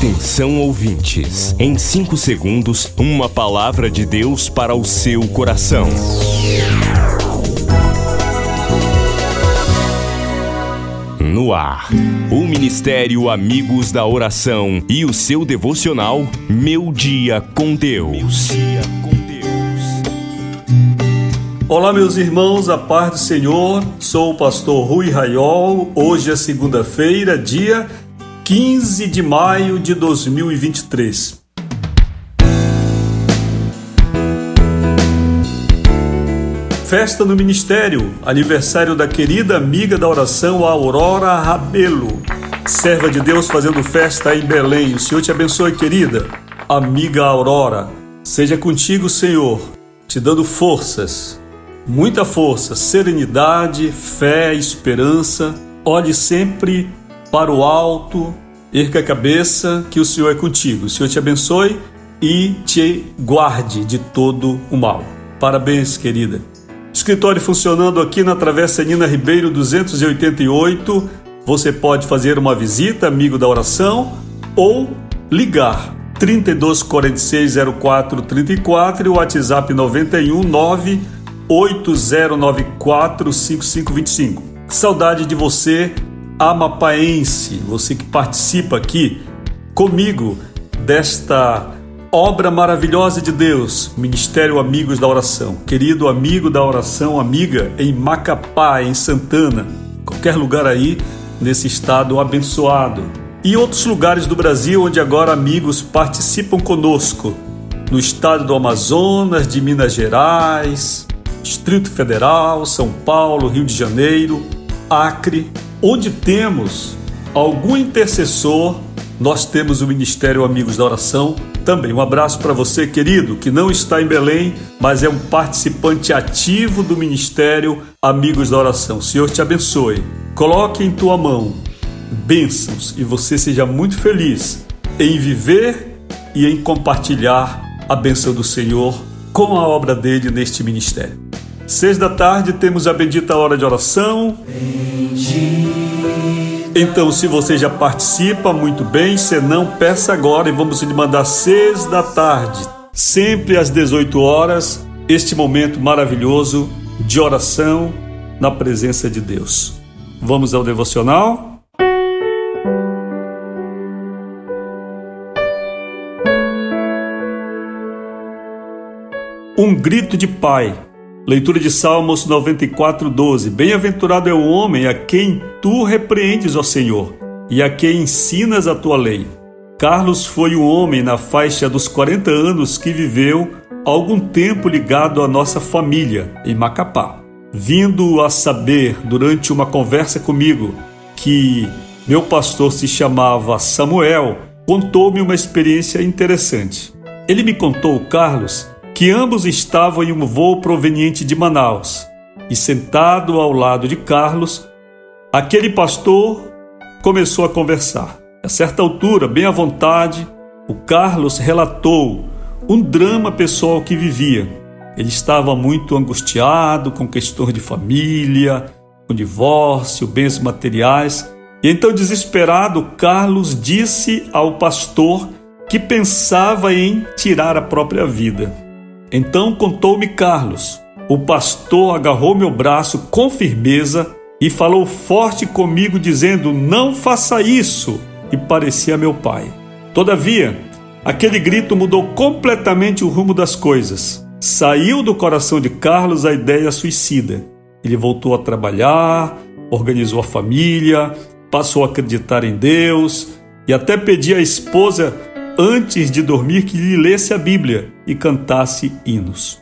Atenção ouvintes, em 5 segundos, uma palavra de Deus para o seu coração. No ar, o Ministério Amigos da Oração e o seu devocional Meu Dia com Deus. Olá, meus irmãos, a paz do Senhor. Sou o pastor Rui Raiol. Hoje é segunda-feira, dia 15 de maio de 2023. Festa no Ministério, aniversário da querida amiga da oração Aurora Rabelo, serva de Deus fazendo festa em Belém. O Senhor te abençoe, querida. Amiga Aurora, seja contigo, Senhor, te dando forças, muita força, serenidade, fé, esperança. Olhe sempre para o alto, erga a cabeça, que o Senhor é contigo. O Senhor te abençoe e te guarde de todo o mal. Parabéns, querida. Escritório funcionando aqui na Travessa Nina Ribeiro 288. Você pode fazer uma visita, amigo da oração, ou ligar 32 46 04 34 e o WhatsApp 91 9 8094 5525. Saudade de você amapaense, você que participa aqui comigo desta obra maravilhosa de Deus, Ministério Amigos da Oração. Querido amigo da oração, amiga, em Macapá, em Santana, qualquer lugar aí nesse estado abençoado. E outros lugares do Brasil onde agora amigos participam conosco, no estado do Amazonas, de Minas Gerais, Distrito Federal, São Paulo, Rio de Janeiro, Acre, Onde temos algum intercessor, nós temos o Ministério Amigos da Oração. Também um abraço para você, querido, que não está em Belém, mas é um participante ativo do Ministério Amigos da Oração. O Senhor te abençoe. Coloque em tua mão bênçãos e você seja muito feliz em viver e em compartilhar a bênção do Senhor com a obra dele neste ministério. Seis da tarde temos a bendita hora de oração. Então, se você já participa, muito bem. Se não, peça agora e vamos lhe mandar seis da tarde, sempre às 18 horas, este momento maravilhoso de oração na presença de Deus. Vamos ao devocional? Um grito de pai. Leitura de Salmos 94, 12. Bem-aventurado é o homem a quem tu repreendes, ó Senhor, e a quem ensinas a tua lei. Carlos foi um homem na faixa dos 40 anos que viveu algum tempo ligado à nossa família, em Macapá. Vindo a saber, durante uma conversa comigo, que meu pastor se chamava Samuel, contou-me uma experiência interessante. Ele me contou, Carlos, que ambos estavam em um voo proveniente de Manaus. E sentado ao lado de Carlos, aquele pastor começou a conversar. A certa altura, bem à vontade, o Carlos relatou um drama pessoal que vivia. Ele estava muito angustiado com questões de família, com divórcio, bens materiais. E então, desesperado, Carlos disse ao pastor que pensava em tirar a própria vida. Então contou-me Carlos. O pastor agarrou meu braço com firmeza e falou forte comigo, dizendo: Não faça isso! E parecia meu pai. Todavia, aquele grito mudou completamente o rumo das coisas. Saiu do coração de Carlos a ideia suicida. Ele voltou a trabalhar, organizou a família, passou a acreditar em Deus e até pediu à esposa antes de dormir que lhe lesse a Bíblia e cantasse hinos.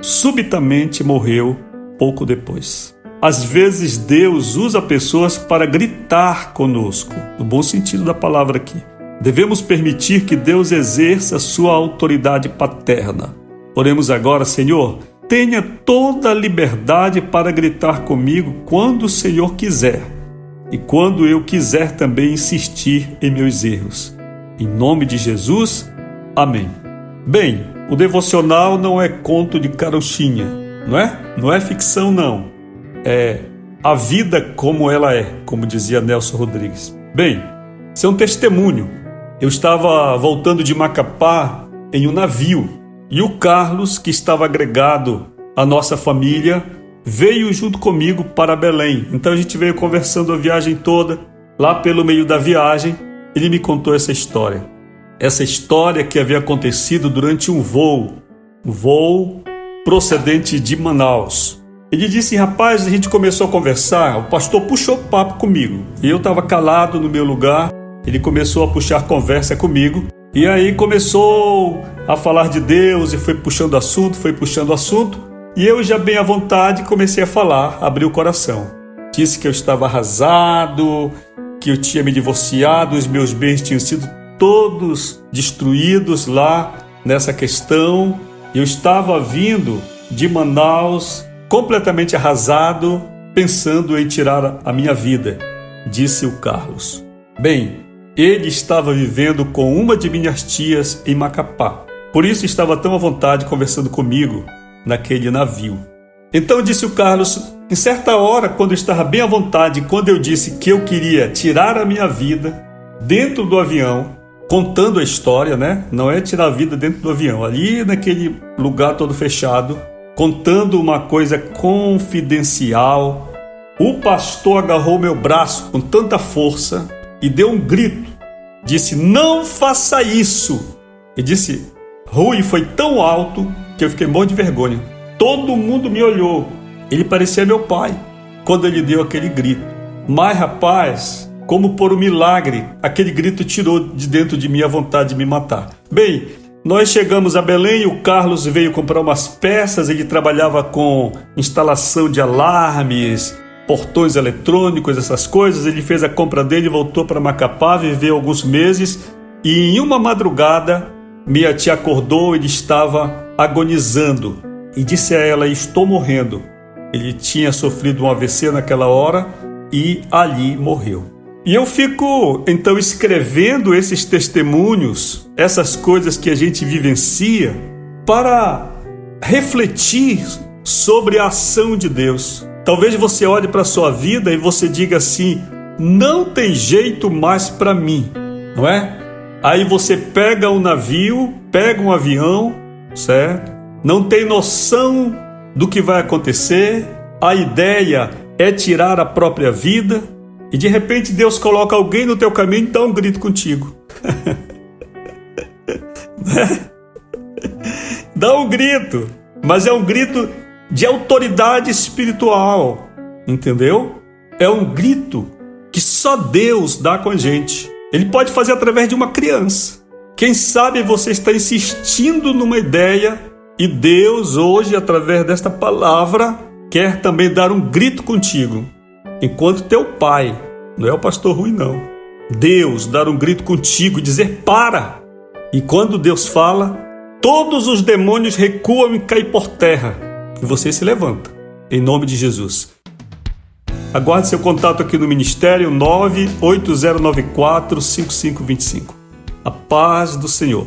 Subitamente morreu pouco depois. Às vezes Deus usa pessoas para gritar conosco, no bom sentido da palavra aqui. Devemos permitir que Deus exerça sua autoridade paterna. Oremos agora, Senhor, tenha toda a liberdade para gritar comigo quando o Senhor quiser e quando eu quiser também insistir em meus erros. Em nome de Jesus, amém. Bem, o devocional não é conto de carochinha, não é? Não é ficção, não. É a vida como ela é, como dizia Nelson Rodrigues. Bem, isso é um testemunho Eu estava voltando de Macapá em um navio e o Carlos, que estava agregado à nossa família, veio junto comigo para Belém. Então a gente veio conversando a viagem toda. Lá pelo meio da viagem, ele me contou essa história. Essa história que havia acontecido durante um voo, um voo procedente de Manaus. Ele disse: Rapaz, a gente começou a conversar, o pastor puxou papo comigo. E eu estava calado no meu lugar, ele começou a puxar conversa comigo e aí começou a falar de Deus e foi puxando assunto, foi puxando assunto. E eu já bem à vontade comecei a falar, abri o coração. Disse que eu estava arrasado, que eu tinha me divorciado, os meus bens tinham sido todos destruídos lá nessa questão. Eu estava vindo de Manaus completamente arrasado, pensando em tirar a minha vida, disse o Carlos. Bem, ele estava vivendo com uma de minhas tias em Macapá. Por isso estava tão à vontade conversando comigo naquele navio. Então disse o Carlos, em certa hora, quando eu estava bem à vontade, quando eu disse que eu queria tirar a minha vida dentro do avião, contando a história, né? Não é tirar a vida dentro do avião, ali naquele lugar todo fechado, contando uma coisa confidencial. O pastor agarrou meu braço com tanta força e deu um grito. Disse: Não faça isso! E disse: Rui foi tão alto que eu fiquei morto de vergonha. Todo mundo me olhou. Ele parecia meu pai quando ele deu aquele grito. Mas, rapaz, como por um milagre, aquele grito tirou de dentro de mim a vontade de me matar. Bem, nós chegamos a Belém, o Carlos veio comprar umas peças, ele trabalhava com instalação de alarmes, portões eletrônicos, essas coisas. Ele fez a compra dele, voltou para Macapá, viveu alguns meses e em uma madrugada minha tia acordou, ele estava agonizando e disse a ela: Estou morrendo. Ele tinha sofrido um AVC naquela hora e ali morreu. E eu fico então escrevendo esses testemunhos, essas coisas que a gente vivencia, para refletir sobre a ação de Deus. Talvez você olhe para a sua vida e você diga assim: não tem jeito mais para mim, não é? Aí você pega um navio, pega um avião, certo? Não tem noção do que vai acontecer, a ideia é tirar a própria vida e de repente Deus coloca alguém no teu caminho e dá um grito contigo. dá um grito, mas é um grito de autoridade espiritual, entendeu? É um grito que só Deus dá com a gente. Ele pode fazer através de uma criança. Quem sabe você está insistindo numa ideia e Deus, hoje, através desta palavra, quer também dar um grito contigo. Enquanto teu pai, não é o pastor Rui, não. Deus dar um grito contigo e dizer para. E quando Deus fala, todos os demônios recuam e caem por terra e você se levanta. Em nome de Jesus. Aguarde seu contato aqui no Ministério 98094-5525. A paz do Senhor.